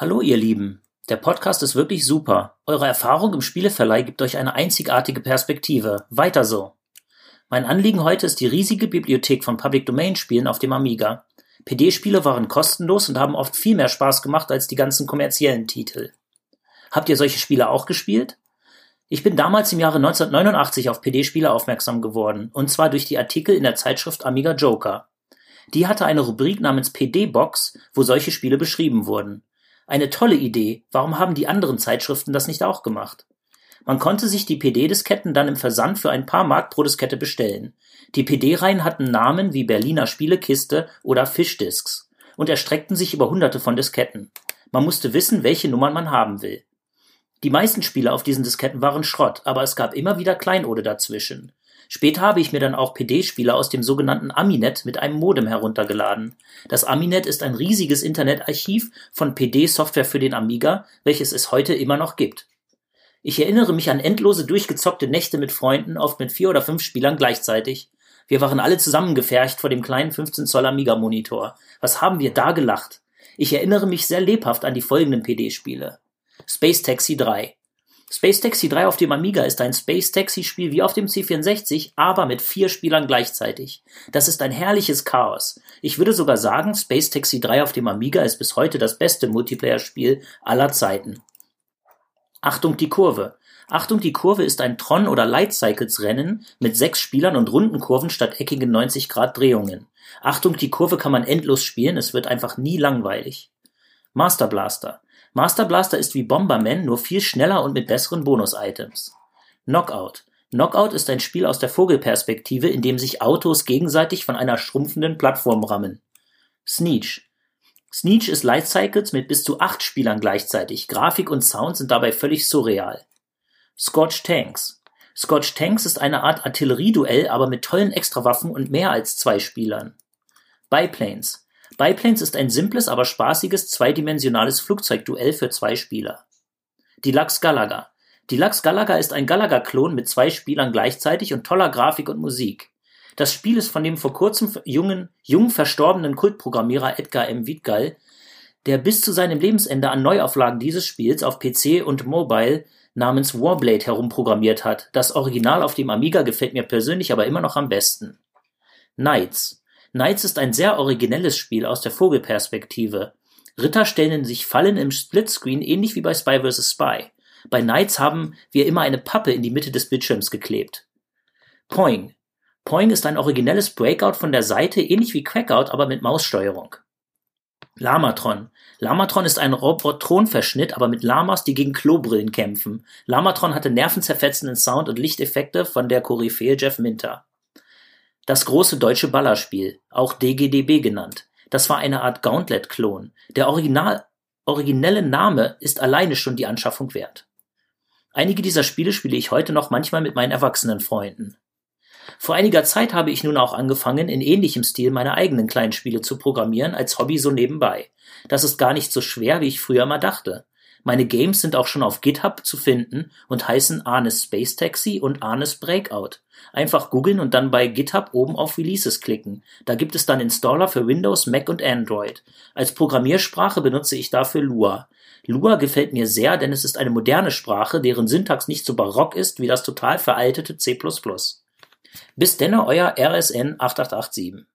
Hallo ihr Lieben, der Podcast ist wirklich super. Eure Erfahrung im Spieleverleih gibt euch eine einzigartige Perspektive. Weiter so. Mein Anliegen heute ist die riesige Bibliothek von Public Domain Spielen auf dem Amiga. PD-Spiele waren kostenlos und haben oft viel mehr Spaß gemacht als die ganzen kommerziellen Titel. Habt ihr solche Spiele auch gespielt? Ich bin damals im Jahre 1989 auf PD-Spiele aufmerksam geworden, und zwar durch die Artikel in der Zeitschrift Amiga Joker. Die hatte eine Rubrik namens PD-Box, wo solche Spiele beschrieben wurden. Eine tolle Idee, warum haben die anderen Zeitschriften das nicht auch gemacht? Man konnte sich die PD-Disketten dann im Versand für ein paar Mark pro Diskette bestellen. Die PD-Reihen hatten Namen wie Berliner Spielekiste oder Fischdisks und erstreckten sich über hunderte von Disketten. Man musste wissen, welche Nummern man haben will. Die meisten Spiele auf diesen Disketten waren Schrott, aber es gab immer wieder Kleinode dazwischen. Später habe ich mir dann auch PD-Spiele aus dem sogenannten Aminet mit einem Modem heruntergeladen. Das Aminet ist ein riesiges Internetarchiv von PD-Software für den Amiga, welches es heute immer noch gibt. Ich erinnere mich an endlose durchgezockte Nächte mit Freunden, oft mit vier oder fünf Spielern gleichzeitig. Wir waren alle zusammengefercht vor dem kleinen 15 Zoll Amiga Monitor. Was haben wir da gelacht? Ich erinnere mich sehr lebhaft an die folgenden PD-Spiele. Space Taxi 3. Space Taxi 3 auf dem Amiga ist ein Space Taxi Spiel wie auf dem C64, aber mit vier Spielern gleichzeitig. Das ist ein herrliches Chaos. Ich würde sogar sagen, Space Taxi 3 auf dem Amiga ist bis heute das beste Multiplayer-Spiel aller Zeiten. Achtung die Kurve. Achtung die Kurve ist ein Tron- oder Light Cycles Rennen mit sechs Spielern und runden Kurven statt eckigen 90 Grad Drehungen. Achtung die Kurve kann man endlos spielen, es wird einfach nie langweilig. Master Blaster. Master Blaster ist wie Bomberman, nur viel schneller und mit besseren Bonus-Items. Knockout. Knockout ist ein Spiel aus der Vogelperspektive, in dem sich Autos gegenseitig von einer schrumpfenden Plattform rammen. Sneech. Sneech ist Light Cycles mit bis zu acht Spielern gleichzeitig. Grafik und Sound sind dabei völlig surreal. Scorch Tanks. Scorch Tanks ist eine Art Artillerieduell, aber mit tollen Extrawaffen und mehr als zwei Spielern. Biplanes. Biplanes ist ein simples, aber spaßiges zweidimensionales Flugzeugduell für zwei Spieler. Deluxe Galaga Deluxe Galaga ist ein Galaga-Klon mit zwei Spielern gleichzeitig und toller Grafik und Musik. Das Spiel ist von dem vor kurzem jungen, jung verstorbenen Kultprogrammierer Edgar M. Wittgall, der bis zu seinem Lebensende an Neuauflagen dieses Spiels auf PC und Mobile namens Warblade herumprogrammiert hat. Das Original auf dem Amiga gefällt mir persönlich aber immer noch am besten. Knights Knights ist ein sehr originelles Spiel aus der Vogelperspektive. Ritter stellen sich Fallen im Splitscreen ähnlich wie bei Spy vs. Spy. Bei Knights haben wir immer eine Pappe in die Mitte des Bildschirms geklebt. Poing. Poing ist ein originelles Breakout von der Seite, ähnlich wie Crackout, aber mit Maussteuerung. Lamatron. Lamatron ist ein Robotron-Verschnitt, aber mit Lamas, die gegen Klobrillen kämpfen. Lamatron hatte nervenzerfetzenden Sound und Lichteffekte von der Koryphäe Jeff Minter. Das große deutsche Ballerspiel, auch DGDB genannt, das war eine Art Gauntlet-Klon. Der Original originelle Name ist alleine schon die Anschaffung wert. Einige dieser Spiele spiele ich heute noch manchmal mit meinen erwachsenen Freunden. Vor einiger Zeit habe ich nun auch angefangen, in ähnlichem Stil meine eigenen kleinen Spiele zu programmieren, als Hobby so nebenbei. Das ist gar nicht so schwer, wie ich früher mal dachte. Meine Games sind auch schon auf GitHub zu finden und heißen Arnes Space Taxi und Arnes Breakout. Einfach googeln und dann bei GitHub oben auf Releases klicken. Da gibt es dann Installer für Windows, Mac und Android. Als Programmiersprache benutze ich dafür Lua. Lua gefällt mir sehr, denn es ist eine moderne Sprache, deren Syntax nicht so barock ist wie das total veraltete C++. Bis denne, euer RSN 8887.